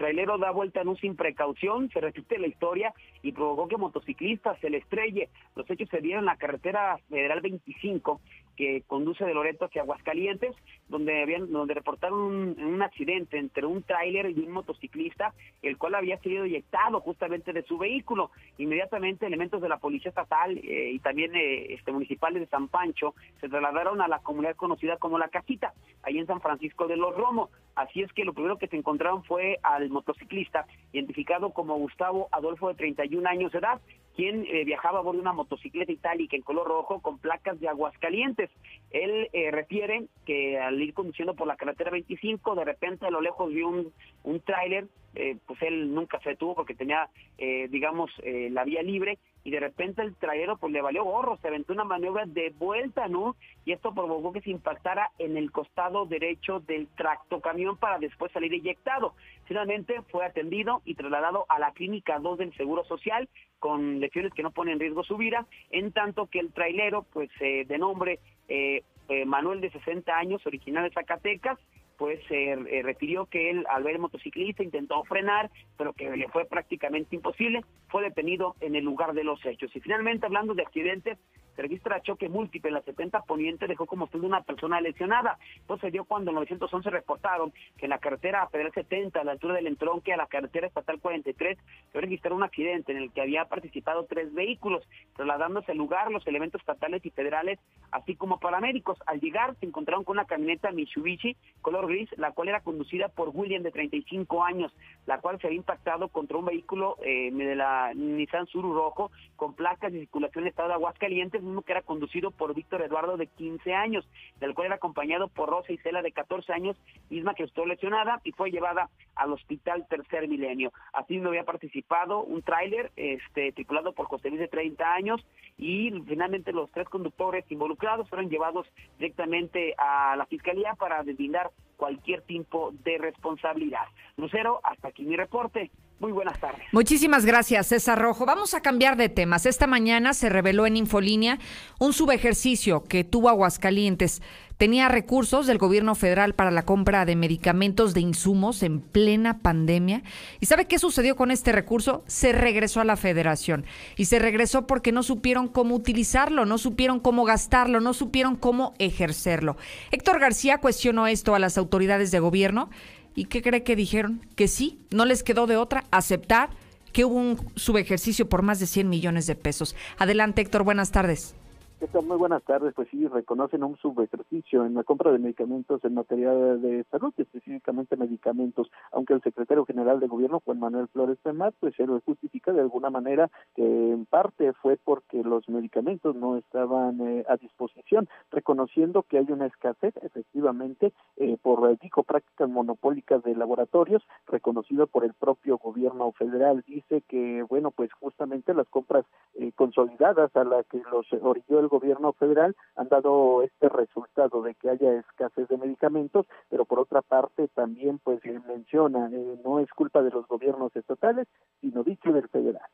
Trailero da vuelta en un sin precaución, se repite la historia y provocó que motociclista se le estrelle. Los hechos se dieron en la carretera federal 25 que conduce de Loreto hacia Aguascalientes, donde habían, donde reportaron un, accidente entre un tráiler y un motociclista, el cual había sido eyectado justamente de su vehículo. Inmediatamente elementos de la policía estatal eh, y también eh, este, municipales de San Pancho se trasladaron a la comunidad conocida como La Casita, ahí en San Francisco de los Romos. Así es que lo primero que se encontraron fue al motociclista, identificado como Gustavo Adolfo de 31 años de edad, quien eh, viajaba a bordo de una motocicleta itálica en color rojo con placas de Aguascalientes. Él refiere que al ir conduciendo por la carretera 25, de repente a lo lejos vio un, un tráiler, eh, pues él nunca se detuvo porque tenía, eh, digamos, eh, la vía libre y de repente el trailero pues le valió gorro, se aventó una maniobra de vuelta, ¿no? Y esto provocó que se impactara en el costado derecho del tractocamión para después salir eyectado. Finalmente fue atendido y trasladado a la clínica 2 del Seguro Social con lesiones que no ponen en riesgo su vida, en tanto que el trailero, pues eh, de nombre eh, eh, Manuel de 60 años, original de Zacatecas, pues se eh, refirió que él al ver el motociclista intentó frenar, pero que le fue prácticamente imposible, fue detenido en el lugar de los hechos. Y finalmente, hablando de accidentes, registra choque múltiple en la 70 Poniente, dejó como usted una persona lesionada. Esto se dio cuando en 911 reportaron que en la carretera Federal 70, a la altura del entronque a la carretera estatal 43, se registró un accidente en el que había participado tres vehículos, trasladándose al lugar los elementos estatales y federales, así como paramédicos. Al llegar se encontraron con una camioneta Mitsubishi color gris, la cual era conducida por William de 35 años, la cual se había impactado contra un vehículo eh, de la Nissan Suru rojo con placas de circulación en estado de Aguascalientes, mismo que era conducido por Víctor Eduardo de 15 años, del cual era acompañado por Rosa Isela de 14 años, misma que estuvo lesionada y fue llevada al hospital Tercer Milenio. Así no había participado un tráiler este, tripulado por José Luis de 30 años y finalmente los tres conductores involucrados fueron llevados directamente a la fiscalía para deslindar cualquier tipo de responsabilidad. Lucero, hasta aquí mi reporte. Muy buenas tardes. Muchísimas gracias, César Rojo. Vamos a cambiar de temas. Esta mañana se reveló en Infolínea un subejercicio que tuvo Aguascalientes tenía recursos del gobierno federal para la compra de medicamentos de insumos en plena pandemia. ¿Y sabe qué sucedió con este recurso? Se regresó a la federación. Y se regresó porque no supieron cómo utilizarlo, no supieron cómo gastarlo, no supieron cómo ejercerlo. Héctor García cuestionó esto a las autoridades de gobierno. ¿Y qué cree que dijeron? Que sí, no les quedó de otra aceptar que hubo un subejercicio por más de 100 millones de pesos. Adelante, Héctor, buenas tardes. Muy buenas tardes. Pues sí, reconocen un subejercicio en la compra de medicamentos en materia de salud, específicamente medicamentos, aunque el secretario general de gobierno, Juan Manuel Flores Pemat, pues se lo justifica de alguna manera que en parte fue porque los medicamentos no estaban eh, a disposición, reconociendo que hay una escasez, efectivamente, eh, por, dijo, prácticas monopólicas de laboratorios, reconocido por el propio gobierno federal. Dice que, bueno, pues justamente las compras eh, consolidadas a la que los orilló el gobierno federal han dado este resultado de que haya escasez de medicamentos, pero por otra parte también pues menciona eh, no es culpa de los gobiernos estatales, sino dicho del federal.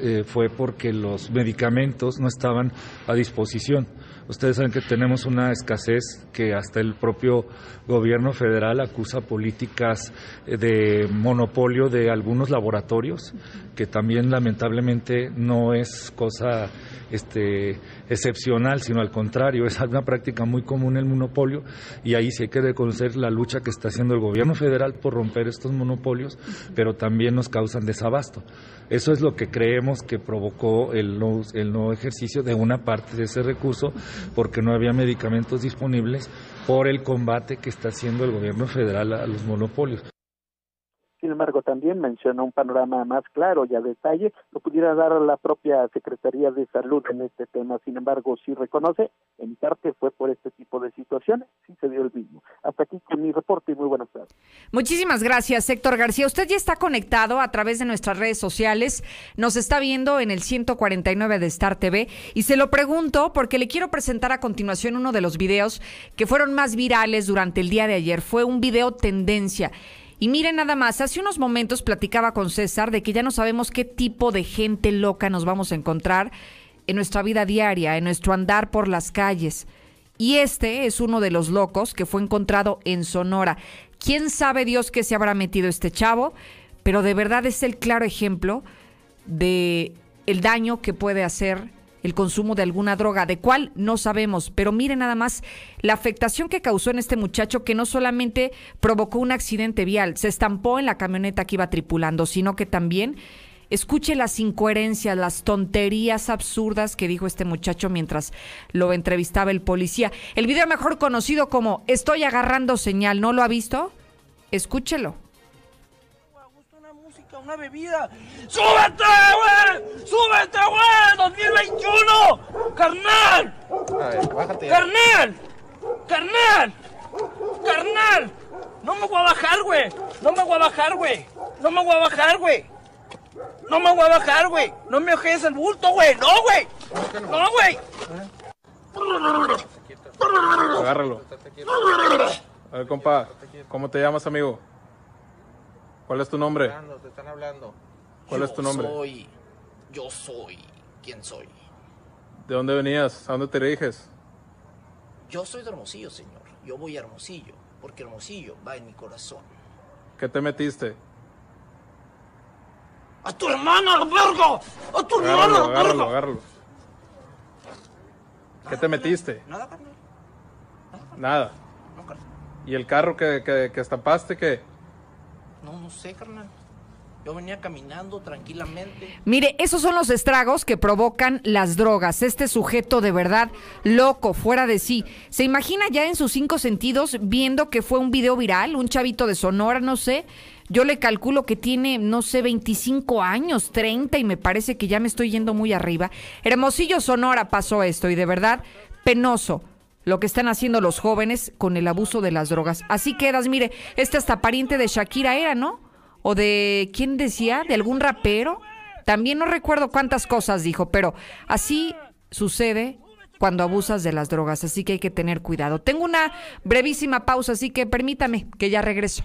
Eh, fue porque los medicamentos no estaban a disposición. Ustedes saben que tenemos una escasez que hasta el propio gobierno federal acusa políticas eh, de monopolio de algunos laboratorios, que también lamentablemente no es cosa este, excepcional, sino al contrario, es una práctica muy común el monopolio y ahí sí hay que reconocer la lucha que está haciendo el gobierno federal por romper estos monopolios, pero también nos causan desabasto. Eso es lo que creemos que provocó el no, el no ejercicio de una parte de ese recurso porque no había medicamentos disponibles por el combate que está haciendo el gobierno federal a los monopolios. Sin embargo, también menciona un panorama más claro y a detalle lo pudiera dar la propia Secretaría de Salud en este tema. Sin embargo, sí reconoce, en parte fue por este tipo de situaciones, sí se dio el mismo. Hasta aquí con mi reporte y muy buenas tardes. Muchísimas gracias, Héctor García. Usted ya está conectado a través de nuestras redes sociales, nos está viendo en el 149 de Star TV y se lo pregunto porque le quiero presentar a continuación uno de los videos que fueron más virales durante el día de ayer. Fue un video tendencia. Y miren nada más, hace unos momentos platicaba con César de que ya no sabemos qué tipo de gente loca nos vamos a encontrar en nuestra vida diaria, en nuestro andar por las calles. Y este es uno de los locos que fue encontrado en Sonora. ¿Quién sabe Dios qué se habrá metido este chavo? Pero de verdad es el claro ejemplo de el daño que puede hacer el consumo de alguna droga, de cuál no sabemos, pero mire nada más la afectación que causó en este muchacho que no solamente provocó un accidente vial, se estampó en la camioneta que iba tripulando, sino que también escuche las incoherencias, las tonterías absurdas que dijo este muchacho mientras lo entrevistaba el policía. El video mejor conocido como Estoy agarrando señal, ¿no lo ha visto? Escúchelo una bebida. ¡Súbete, güey! ¡Súbete, güey! ¡2021! ¡Carnal! ¡Carnal! ¡Carnal! ¡Carnal! No me voy a bajar, güey. No me voy a bajar, güey. No me voy a bajar, güey. No me voy a bajar, güey. No me ojes el bulto, güey. No, güey. No, güey. Agárralo. A ver, compa, ¿cómo te llamas, amigo? ¿Cuál es tu nombre? Te están hablando. ¿Cuál es tu nombre? Soy. Yo soy. ¿Quién soy? ¿De dónde venías? ¿A dónde te diriges? Yo soy de Hermosillo, señor. Yo voy a Hermosillo, porque Hermosillo va en mi corazón. ¿Qué te metiste? ¡A tu hermana, verga! ¡A tu hermana, agárralo, agárralo, agárralo. ¿Qué te metiste? Nada, carnal. Nada. ¿Y el carro que, que, que estampaste qué? No, no sé, carnal. Yo venía caminando tranquilamente. Mire, esos son los estragos que provocan las drogas. Este sujeto de verdad loco, fuera de sí. ¿Se imagina ya en sus cinco sentidos viendo que fue un video viral? Un chavito de Sonora, no sé. Yo le calculo que tiene, no sé, 25 años, 30 y me parece que ya me estoy yendo muy arriba. Hermosillo, Sonora pasó esto y de verdad penoso lo que están haciendo los jóvenes con el abuso de las drogas. Así quedas, mire, este hasta pariente de Shakira era, ¿no? O de, ¿quién decía? ¿De algún rapero? También no recuerdo cuántas cosas dijo, pero así sucede cuando abusas de las drogas, así que hay que tener cuidado. Tengo una brevísima pausa, así que permítame que ya regreso.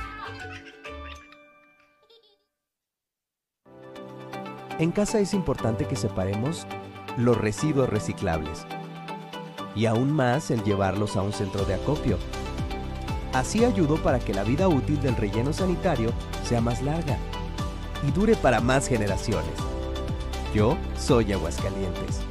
En casa es importante que separemos los residuos reciclables y aún más el llevarlos a un centro de acopio. Así ayudo para que la vida útil del relleno sanitario sea más larga y dure para más generaciones. Yo soy Aguascalientes.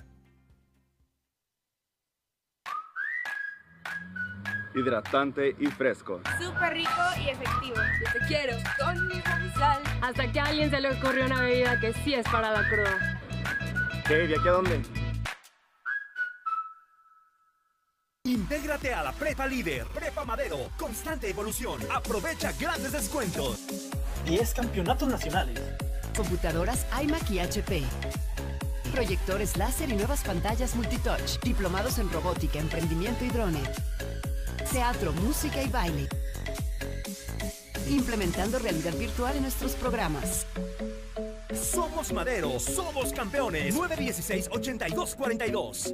Hidratante y fresco. Súper rico y efectivo. Yo te quiero con mi sal. Hasta que a alguien se le ocurrió una bebida que sí es para la cruda. ¿Qué? ¿De aquí a dónde? Intégrate a la Prepa Líder, Prepa Madero, constante evolución. Aprovecha grandes descuentos. 10 campeonatos nacionales. Computadoras iMac y HP. Proyectores láser y nuevas pantallas multitouch. Diplomados en robótica, emprendimiento y drone. Teatro, música y baile. Implementando realidad virtual en nuestros programas. Somos Madero, somos campeones. 916-8242.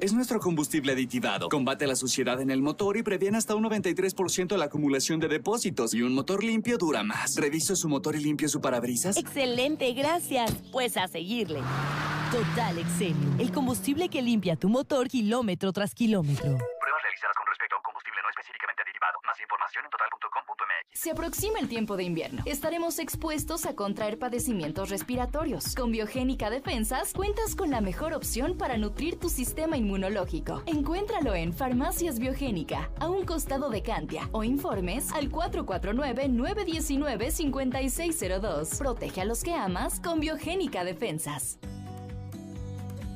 Es nuestro combustible aditivado. Combate la suciedad en el motor y previene hasta un 93% la acumulación de depósitos. Y un motor limpio dura más. ¿Reviso su motor y limpio su parabrisas? Excelente, gracias. Pues a seguirle. Total Excelio, el combustible que limpia tu motor kilómetro tras kilómetro. Pruebas realizadas con respecto a un combustible no específicamente aditivado. Información en total.com.mx. Se aproxima el tiempo de invierno. Estaremos expuestos a contraer padecimientos respiratorios. Con Biogénica Defensas cuentas con la mejor opción para nutrir tu sistema inmunológico. Encuéntralo en Farmacias Biogénica, a un costado de Cantia, o informes al 449-919-5602. Protege a los que amas con Biogénica Defensas.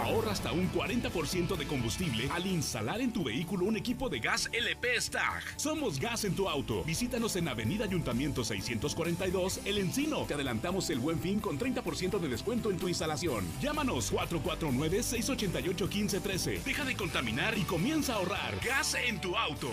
Ahorra hasta un 40% de combustible al instalar en tu vehículo un equipo de gas LP Stag. Somos Gas en tu auto. Visítanos en Avenida Ayuntamiento 642, El Encino. Te adelantamos el buen fin con 30% de descuento en tu instalación. Llámanos 449-688-1513. Deja de contaminar y comienza a ahorrar. Gas en tu auto.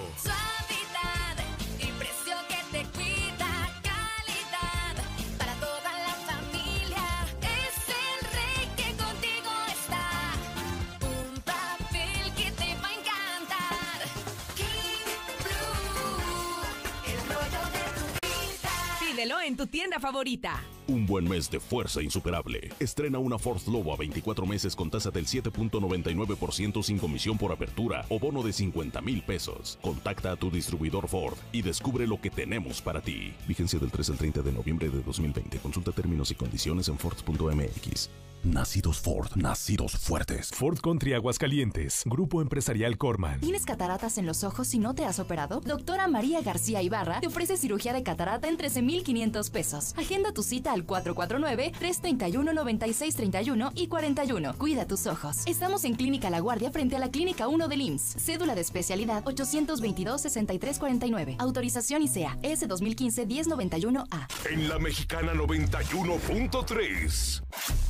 En tu tienda favorita. Un buen mes de fuerza insuperable. Estrena una Ford Lobo a 24 meses con tasa del 7.99% sin comisión por apertura o bono de 50 mil pesos. Contacta a tu distribuidor Ford y descubre lo que tenemos para ti. Vigencia del 3 al 30 de noviembre de 2020. Consulta términos y condiciones en Ford.mx. Nacidos Ford, nacidos fuertes. Ford Country Aguascalientes, Grupo Empresarial Corman. ¿Tienes cataratas en los ojos y no te has operado? Doctora María García Ibarra te ofrece cirugía de catarata en 13,500 pesos. Agenda tu cita al 449-331-9631 y 41. Cuida tus ojos. Estamos en Clínica La Guardia frente a la Clínica 1 del IMSS. Cédula de especialidad 822-6349. Autorización ICEA S 2015-1091A. En la Mexicana 91.3.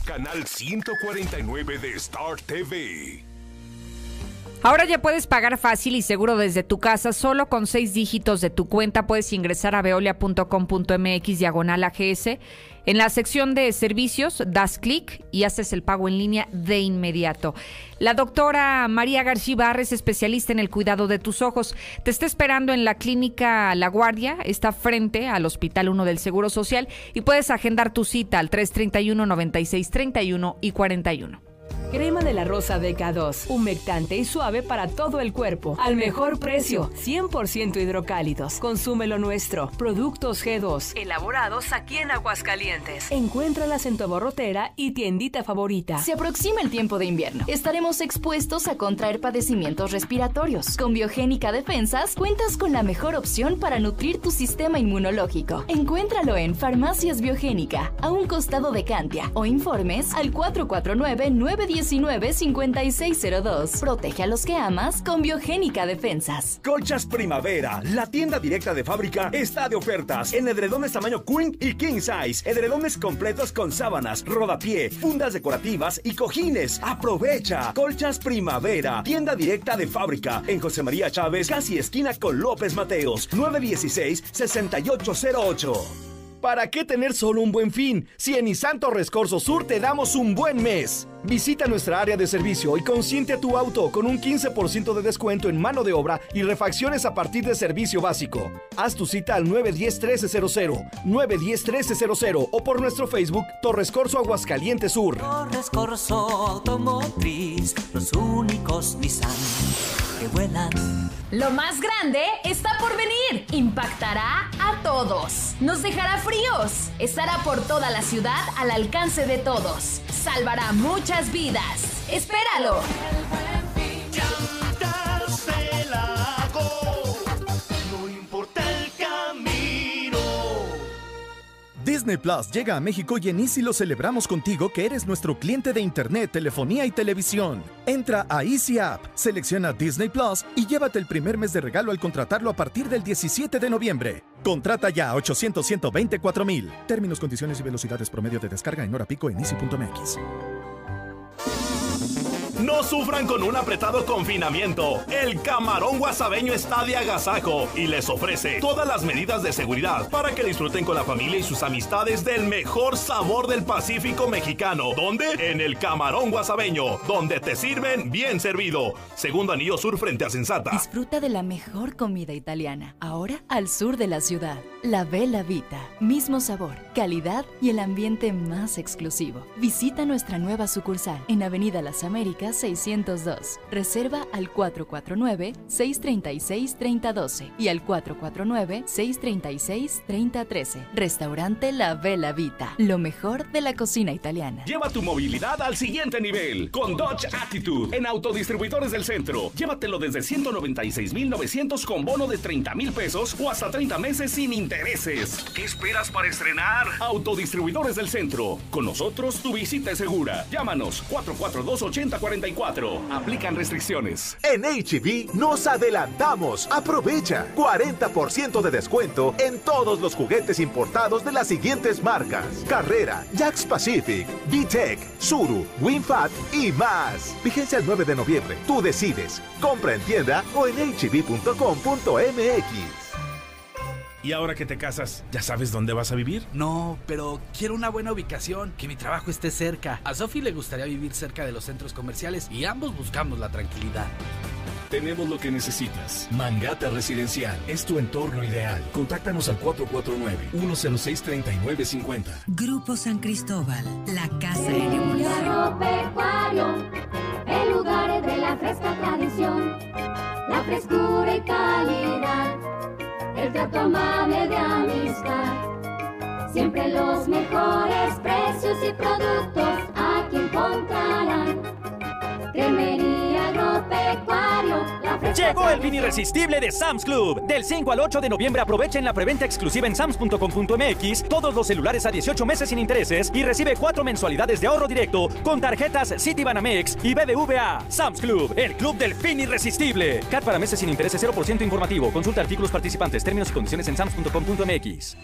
Canal 149 de Star TV. Ahora ya puedes pagar fácil y seguro desde tu casa, solo con seis dígitos de tu cuenta puedes ingresar a veolia.com.mx diagonal AGS. En la sección de servicios das clic y haces el pago en línea de inmediato. La doctora María García Barra es especialista en el cuidado de tus ojos. Te está esperando en la clínica La Guardia, está frente al Hospital 1 del Seguro Social y puedes agendar tu cita al 331 96 31 y 41. Crema de la rosa DK2, humectante y suave para todo el cuerpo, al mejor precio, 100% hidrocálidos. Consume lo nuestro. Productos G2, elaborados aquí en Aguascalientes. Encuéntralas en tu aborrotera y tiendita favorita. Se aproxima el tiempo de invierno. Estaremos expuestos a contraer padecimientos respiratorios. Con Biogénica Defensas cuentas con la mejor opción para nutrir tu sistema inmunológico. Encuéntralo en Farmacias Biogénica, a un costado de Cantia, o informes al 449 910 195602. Protege a los que amas con Biogénica Defensas. Colchas Primavera, la tienda directa de fábrica, está de ofertas en edredones tamaño Queen y King Size, edredones completos con sábanas, rodapié, fundas decorativas y cojines. Aprovecha. Colchas Primavera, tienda directa de fábrica en José María Chávez, casi esquina con López Mateos, 916-6808. ¿Para qué tener solo un buen fin si en Nissan Torres Sur te damos un buen mes? Visita nuestra área de servicio y consiente a tu auto con un 15% de descuento en mano de obra y refacciones a partir de servicio básico. Haz tu cita al 910-1300, 910-1300 o por nuestro Facebook Torres Corso Aguascalientes Sur. Torres Corso Automotriz, los únicos Nissan Lo más grande está por venir. Impactará a todos. Nos dejará fríos. Estará por toda la ciudad al alcance de todos. Salvará muchas vidas. Espéralo. Disney Plus llega a México y en Easy lo celebramos contigo que eres nuestro cliente de internet, telefonía y televisión. Entra a Easy App, selecciona Disney Plus y llévate el primer mes de regalo al contratarlo a partir del 17 de noviembre. Contrata ya a 800 124 mil. Términos, condiciones y velocidades promedio de descarga en hora pico en easy.mx. No sufran con un apretado confinamiento. El camarón guasabeño está de agasajo y les ofrece todas las medidas de seguridad para que disfruten con la familia y sus amistades del mejor sabor del Pacífico mexicano. ¿Dónde? En el camarón guasabeño, donde te sirven bien servido. Segundo anillo sur frente a Sensata. Disfruta de la mejor comida italiana, ahora al sur de la ciudad. La Bella Vita. Mismo sabor, calidad y el ambiente más exclusivo. Visita nuestra nueva sucursal en Avenida Las Américas 602. Reserva al 449-636-3012 y al 449-636-3013. Restaurante La Bella Vita. Lo mejor de la cocina italiana. Lleva tu movilidad al siguiente nivel con Dodge Attitude en Autodistribuidores del Centro. Llévatelo desde 196,900 con bono de 30 mil pesos o hasta 30 meses sin intereses. ¿Qué esperas para estrenar? Autodistribuidores del Centro. Con nosotros tu visita es segura. Llámanos 442-8044. Aplican restricciones. En HB nos adelantamos. Aprovecha 40% de descuento en todos los juguetes importados de las siguientes marcas: Carrera, Jax Pacific, VTEC, Suru, WinFat y más. Vigencia el 9 de noviembre. Tú decides. Compra en tienda o en hb.com.mx. ¿Y ahora que te casas, ya sabes dónde vas a vivir? No, pero quiero una buena ubicación, que mi trabajo esté cerca. A Sophie le gustaría vivir cerca de los centros comerciales y ambos buscamos la tranquilidad. Tenemos lo que necesitas. Mangata Residencial es tu entorno ideal. Contáctanos al 449-106-3950. Grupo San Cristóbal, la casa El en evolución. agropecuario, el lugar de la fresca tradición, la frescura y calidad, el trato amable de amistad. Siempre los mejores precios y productos aquí en comprarán. Cremería Llegó el fin irresistible de Sam's Club. Del 5 al 8 de noviembre aprovechen la preventa exclusiva en sams.com.mx, todos los celulares a 18 meses sin intereses y recibe 4 mensualidades de ahorro directo con tarjetas Citibanamex y BBVA. Sam's Club, el club del fin irresistible. CAT para meses sin intereses 0% informativo. Consulta artículos participantes, términos y condiciones en sams.com.mx.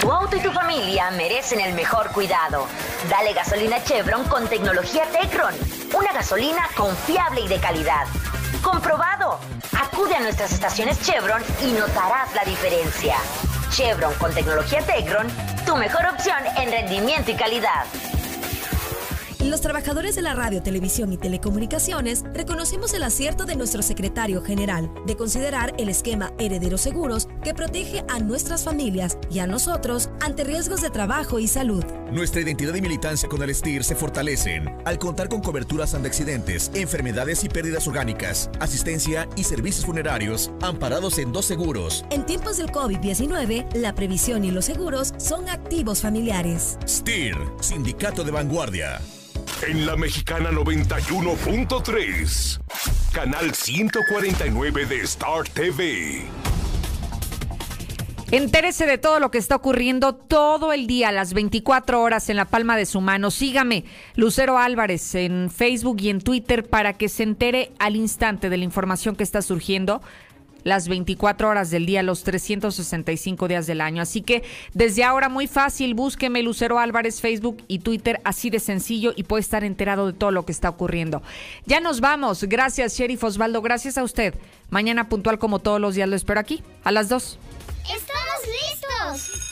Tu auto y tu familia merecen el mejor cuidado. Dale gasolina Chevron con tecnología Tecron. Una gasolina confiable y de calidad. Comprobado. Acude a nuestras estaciones Chevron y notarás la diferencia. Chevron con tecnología Tecron, tu mejor opción en rendimiento y calidad. Los trabajadores de la radio, televisión y telecomunicaciones reconocemos el acierto de nuestro secretario general de considerar el esquema Herederos Seguros que protege a nuestras familias y a nosotros ante riesgos de trabajo y salud. Nuestra identidad y militancia con el STIR se fortalecen al contar con coberturas ante accidentes, enfermedades y pérdidas orgánicas, asistencia y servicios funerarios amparados en dos seguros. En tiempos del COVID-19, la previsión y los seguros son activos familiares. STIR, Sindicato de Vanguardia. En la mexicana 91.3, canal 149 de Star TV. Entérese de todo lo que está ocurriendo todo el día, las 24 horas en la palma de su mano. Sígame, Lucero Álvarez, en Facebook y en Twitter para que se entere al instante de la información que está surgiendo las 24 horas del día, los 365 días del año. Así que desde ahora muy fácil, búsqueme Lucero Álvarez, Facebook y Twitter, así de sencillo y puede estar enterado de todo lo que está ocurriendo. Ya nos vamos. Gracias, Sheriff Osvaldo. Gracias a usted. Mañana puntual como todos los días lo espero aquí, a las 2. ¡Estamos listos!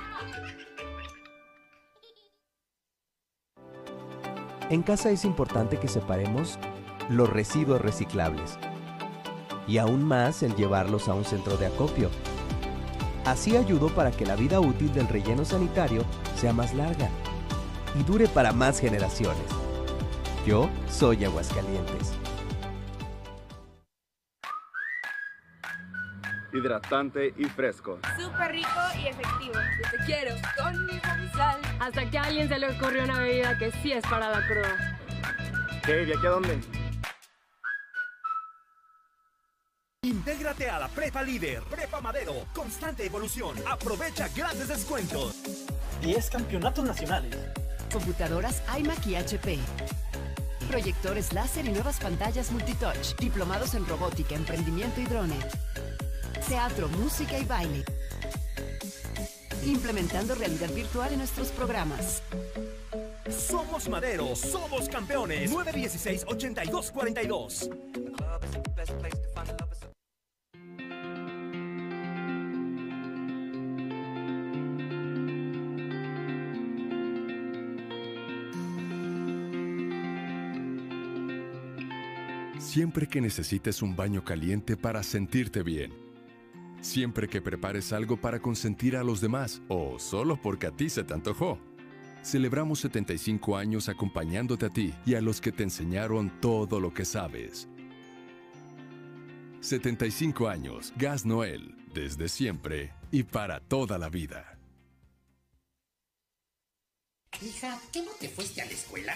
En casa es importante que separemos los residuos reciclables y aún más el llevarlos a un centro de acopio. Así ayudo para que la vida útil del relleno sanitario sea más larga y dure para más generaciones. Yo soy Aguascalientes. Hidratante y fresco. Súper rico y efectivo. Yo te quiero con mi sal. Hasta que a alguien se le ocurrió una bebida que sí es para la cruda. ¿Qué? ¿Y aquí a dónde? Intégrate a la Prepa Líder, Prepa Madero, constante evolución. Aprovecha grandes descuentos. 10 campeonatos nacionales. Computadoras iMac y HP. Proyectores láser y nuevas pantallas multitouch. Diplomados en robótica, emprendimiento y drone. Teatro, música y baile. Implementando realidad virtual en nuestros programas. Somos Madero, somos campeones. 916-8242. Siempre que necesites un baño caliente para sentirte bien. Siempre que prepares algo para consentir a los demás o solo porque a ti se te antojó. Celebramos 75 años acompañándote a ti y a los que te enseñaron todo lo que sabes. 75 años, Gas Noel, desde siempre y para toda la vida. Hija, ¿qué no te fuiste a la escuela?